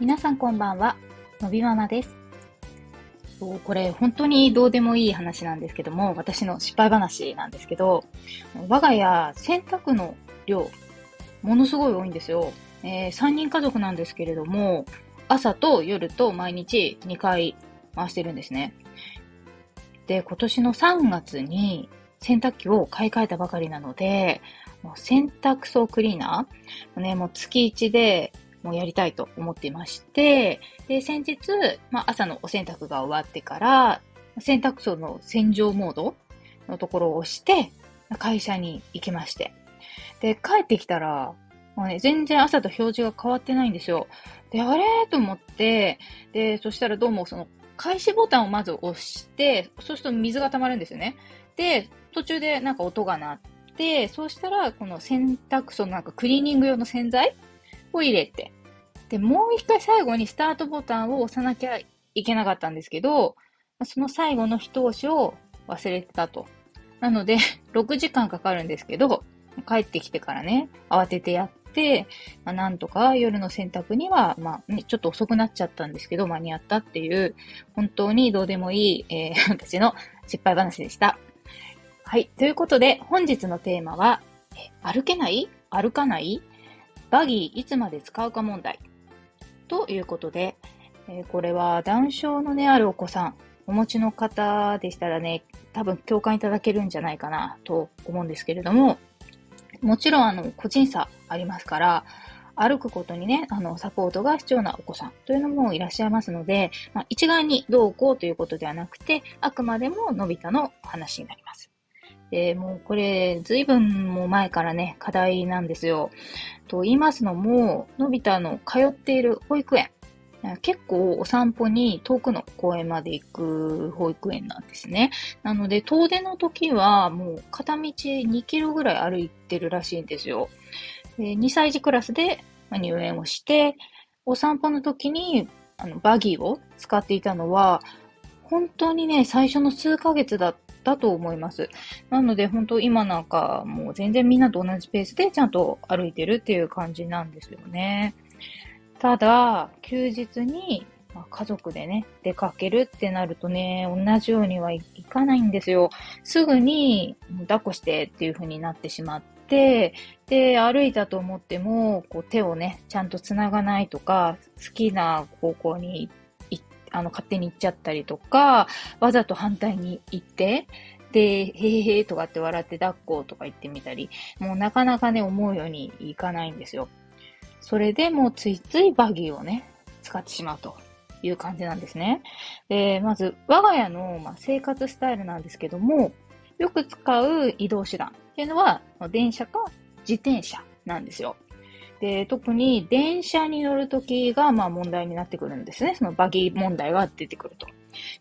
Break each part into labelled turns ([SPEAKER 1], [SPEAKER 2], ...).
[SPEAKER 1] 皆さんこんばんは、のびママです。これ本当にどうでもいい話なんですけども、私の失敗話なんですけど、我が家洗濯の量、ものすごい多いんですよ。えー、3人家族なんですけれども、朝と夜と毎日2回回してるんですね。で、今年の3月に洗濯機を買い替えたばかりなので、もう洗濯槽クリーナー、ね、もう月1でもうやりたいと思ってまして、で、先日、まあ、朝のお洗濯が終わってから、洗濯槽の洗浄モードのところを押して、会社に行きまして。で、帰ってきたら、もうね、全然朝と表示が変わってないんですよ。で、あれ？と思って、で、そしたらどうもその、開始ボタンをまず押して、そうすると水が溜まるんですよね。で、途中でなんか音が鳴って、そうしたら、この洗濯槽のなんかクリーニング用の洗剤を入れて、で、もう一回最後にスタートボタンを押さなきゃいけなかったんですけど、その最後の一押しを忘れてたと。なので、6時間かかるんですけど、帰ってきてからね、慌ててやって、まあ、なんとか夜の洗濯には、まあ、ね、ちょっと遅くなっちゃったんですけど、間に合ったっていう、本当にどうでもいい、えー、私の失敗話でした。はい。ということで、本日のテーマは、歩けない？歩かない？バギーいつまで使うか問題。ということで、えー、これは断症のね、あるお子さん、お持ちの方でしたらね、多分共感いただけるんじゃないかなと思うんですけれども、もちろんあの、個人差ありますから、歩くことにね、あの、サポートが必要なお子さんというのもいらっしゃいますので、まあ、一概にどうこうということではなくて、あくまでものび太の話になります。で、もうこれ、ずいぶんも前からね、課題なんですよ。と言いますのも、のび太の通っている保育園。結構お散歩に遠くの公園まで行く保育園なんですね。なので、遠出の時はもう片道2キロぐらい歩いてるらしいんですよ。で2歳児クラスで入園をして、お散歩の時にあのバギーを使っていたのは、本当にね、最初の数ヶ月だっただと思います。なので、本当今なんかもう全然みんなと同じペースでちゃんと歩いてるっていう感じなんですよね。ただ、休日にま、家族でね、出かけるってなるとね、同じようにはいかないんですよ。すぐに抱っこしてっていう風になってしまって、で、歩いたと思っても、こう手をね、ちゃんと繋がないとか、好きな方向に行あの、勝手に行っちゃったりとか、わざと反対に行って、で、へへへとかって笑って抱っことか言ってみたり、もうなかなかね、思うようにいかないんですよ。それでもうついついバギーをね、使ってしまうという感じなんですね。で、まず、我が家の、ま生活スタイルなんですけども、よく使う移動手段っていうのは、電車か自転車なんですよ。で、特に電車に乗るときが、まあ問題になってくるんですね。そのバギー問題が出てくると。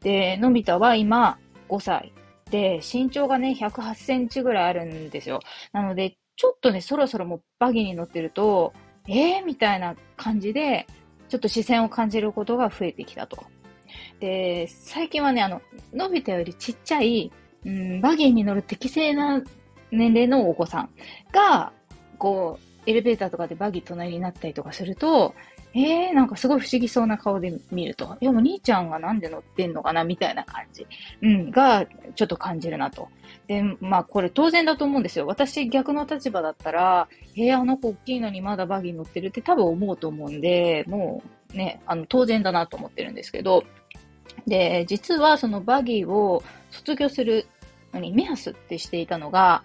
[SPEAKER 1] で、のび太は今5歳。で、身長がね、108センチぐらいあるんですよ。なので、ちょっとね、そろそろもうバギーに乗ってると、えー？みたいな感じで、ちょっと視線を感じることが増えてきたと。で、最近はね、あの、のび太よりちっちゃい、うん、バギーに乗る適正な年齢のお子さんが、こう、エレベーターとかでバギー隣になったりとかすると、えー、なんかすごい不思議そうな顔で見ると、いやもう兄ちゃんがなんで乗ってんのかなみたいな感じ、うん、が、ちょっと感じるなと。で、まあこれ当然だと思うんですよ。私逆の立場だったら、えー、あの子大きいのにまだバギー乗ってるって多分思うと思うんで、もうね、あの当然だなと思ってるんですけど、で、実はそのバギーを卒業するのに目安ってしていたのが、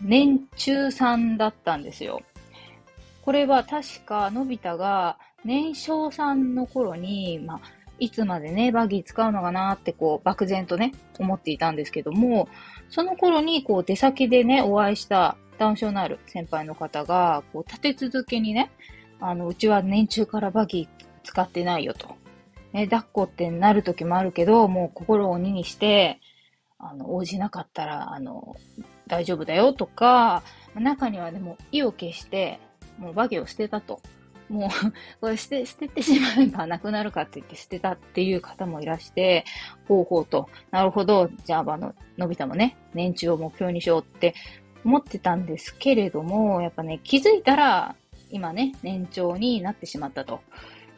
[SPEAKER 1] 年中さんだったんですよ。これは確か、のび太が年少さんの頃に、まあ、いつまでね、バギー使うのかなってこう、漠然とね、思っていたんですけども、その頃にこう、出先でね、お会いしたダウン症のある先輩の方が、こう、立て続けにね、あの、うちは年中からバギー使ってないよと。ね、抱っこってなる時もあるけど、もう心を鬼にして、あの、応じなかったら、あの、大丈夫だよとか、中にはでも意を決して、もうバギを捨てたと。もうこれ捨て、捨ててしまえばなくなるかって言って捨てたっていう方もいらして、ほうほうと、なるほど、じゃあ、あの、のび太もね、年中を目標にしようって思ってたんですけれども、やっぱね、気づいたら、今ね、年長になってしまったと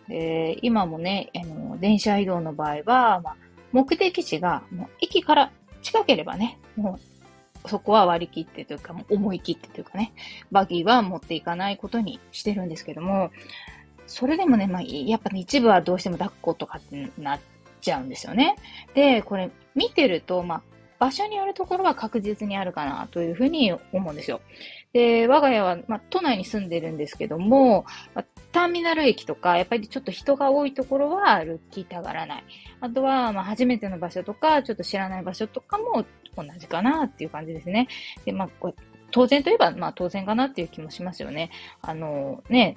[SPEAKER 1] で、今もね、あの、電車移動の場合は、まあ、目的地が、もう駅から近ければね、もう、そこは割り切ってというか、もう思い切ってというかね、バギーは持っていかないことにしてるんですけども、それでもね、まあ、やっぱ、ね、一部はどうしても抱っことかってなっちゃうんですよね。で、これ見てると、まあ、場所によるところは確実にあるかなというふうに思うんですよ。で、我が家は、まあ、都内に住んでるんですけども、まあ、ターミナル駅とか、やっぱりちょっと人が多いところは歩きたがらない。あとは、まあ、初めての場所とか、ちょっと知らない場所とかも同じかなっていう感じですね。で、まあ、当然といえば、まあ、当然かなっていう気もしますよね。あの、ね、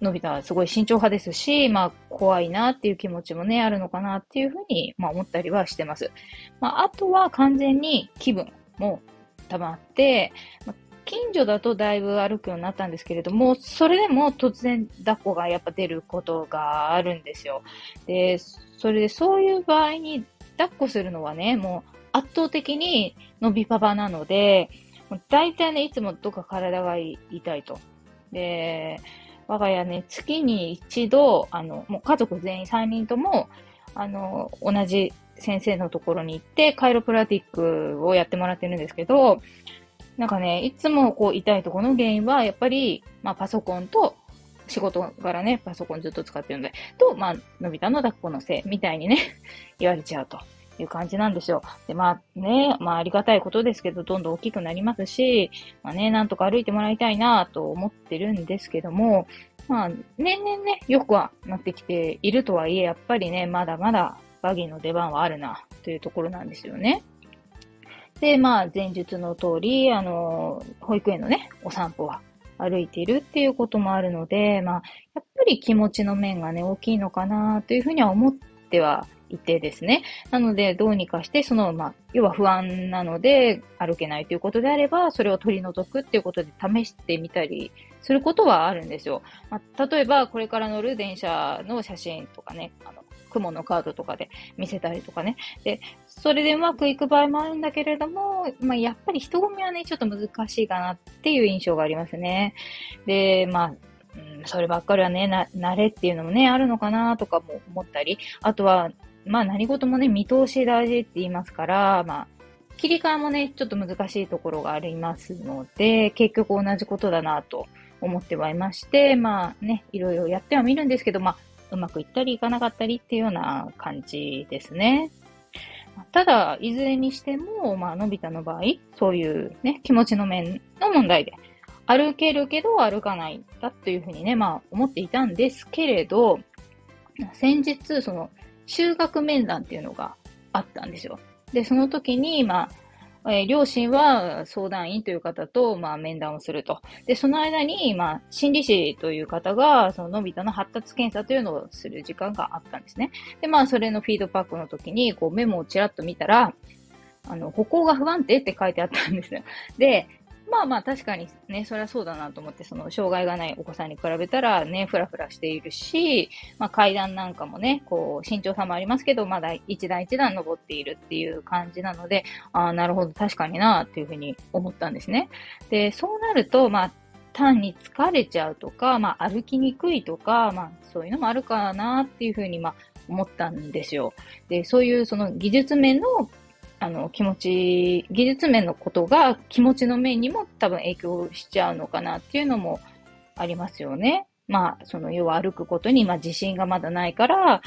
[SPEAKER 1] のび太はすごい慎重派ですし、まあ、怖いなっていう気持ちもね、あるのかなっていうふうに、まあ、思ったりはしてます。まあ、あとは完全に気分も多分あって、まあ、近所だとだいぶ歩くようになったんですけれども、それでも突然抱っこがやっぱ出ることがあるんですよ。で、それでそういう場合に抱っこするのはね、もう圧倒的に伸びパパなので、大体ね、いつもどっか体が痛いと。で、我が家ね、月に一度、あの、もう家族全員3人とも、あの、同じ先生のところに行って、カイロプラティックをやってもらってるんですけど、なんかね、いつもこう痛いところの原因は、やっぱり、まあパソコンと、仕事からね、パソコンずっと使ってるので、と、まあ、のび太の抱っこのせいみたいにね、言われちゃうと。いう感じなんですよ。で、まあね、まあありがたいことですけど、どんどん大きくなりますし、まあね、なんとか歩いてもらいたいなと思ってるんですけども、まあ、年々ね、よくはなってきているとはいえ、やっぱりね、まだまだバギーの出番はあるな、というところなんですよね。で、まあ、前述の通り、あの、保育園のね、お散歩は歩いているっていうこともあるので、まあ、やっぱり気持ちの面がね、大きいのかな、というふうには思ってはいてですね。なので、どうにかして、その、まあ、要は不安なので歩けないということであれば、それを取り除くっていうことで試してみたりすることはあるんですよ。まあ、例えば、これから乗る電車の写真とかね、あの、雲のカードとかで見せたりとかね。で、それでうまくいく場合もあるんだけれども、まあ、やっぱり人混みはね、ちょっと難しいかなっていう印象がありますね。で、まあ、そればっかりはね、な、慣れっていうのもね、あるのかなとかも思ったり、あとは、まあ何事もね、見通し大事って言いますから、まあ、切り替えもね、ちょっと難しいところがありますので、結局同じことだなと思ってはいまして、まあね、いろいろやってはみるんですけど、まあ、うまくいったりいかなかったりっていうような感じですね。ただ、いずれにしても、まあ、のび太の場合、そういうね、気持ちの面の問題で、歩けるけど歩かないんだというふうにね、まあ、思っていたんですけれど、先日、その、修学面談っていうのがあったんですよ。で、その時に、まあ、えー、両親は相談員という方と、まあ、面談をすると。で、その間に、まあ、心理師という方が、そののび太の発達検査というのをする時間があったんですね。で、まあ、それのフィードバックの時に、こう、メモをちらっと見たら、あの、歩行が不安定って書いてあったんですよ。で、まあまあ確かにね、それはそうだなと思って、その障害がないお子さんに比べたらね、ふらふらしているし、まあ階段なんかもね、こう身長差もありますけど、まだ一段一段登っているっていう感じなので、ああ、なるほど、確かになっていうふうに思ったんですね。で、そうなると、まあ単に疲れちゃうとか、まあ歩きにくいとか、まあそういうのもあるかなっていうふうに、まあ思ったんですよ。で、そういうその技術面のあの、気持ち、技術面のことが気持ちの面にも多分影響しちゃうのかなっていうのもありますよね。まあ、その、要は歩くことに、まあ、自信がまだないから、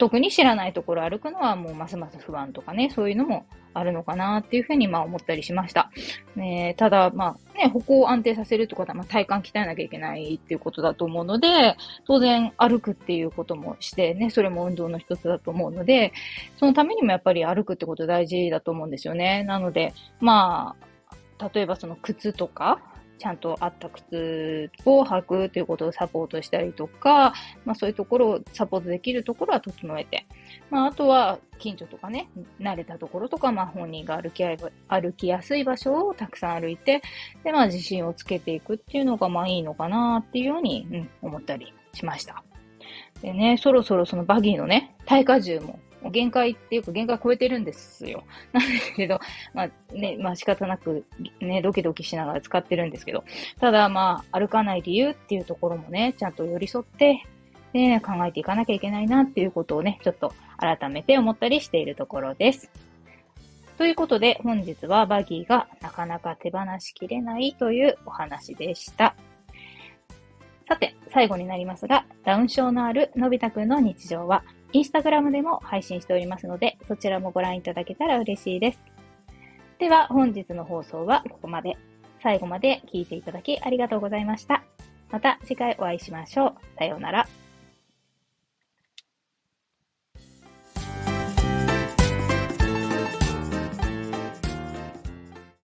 [SPEAKER 1] 特に知らないところ歩くのはもうますます不安とかね、そういうのもあるのかなっていうふうにまあ思ったりしました。ね、ただまあね、歩行を安定させるってことはまあ体幹鍛えなきゃいけないっていうことだと思うので、当然歩くっていうこともしてね、それも運動の一つだと思うので、そのためにもやっぱり歩くってこと大事だと思うんですよね。なので、まあ、例えばその靴とか、ちゃんと合った靴を履くということをサポートしたりとか、まあそういうところをサポートできるところは整えて、まああとは近所とかね、慣れたところとか、まあ本人が歩き歩きやすい場所をたくさん歩いて、でまあ自信をつけていくっていうのがまあいいのかなっていうように、うん、思ったりしました。でね、そろそろそのバギーのね、耐荷重も限界っていうか限界超えてるんですよ。なんですけど、まあね、まあ仕方なくね、ドキドキしながら使ってるんですけど、ただまあ歩かない理由っていうところもね、ちゃんと寄り添ってで、考えていかなきゃいけないなっていうことをね、ちょっと改めて思ったりしているところです。ということで、本日はバギーがなかなか手放しきれないというお話でした。さて、最後になりますが、ダウン症のあるのび太くんの日常は、インスタグラムでも配信しておりますので、そちらもご覧いただけたら嬉しいです。では、本日の放送はここまで。最後まで聞いていただきありがとうございました。また次回お会いしましょう。さようなら。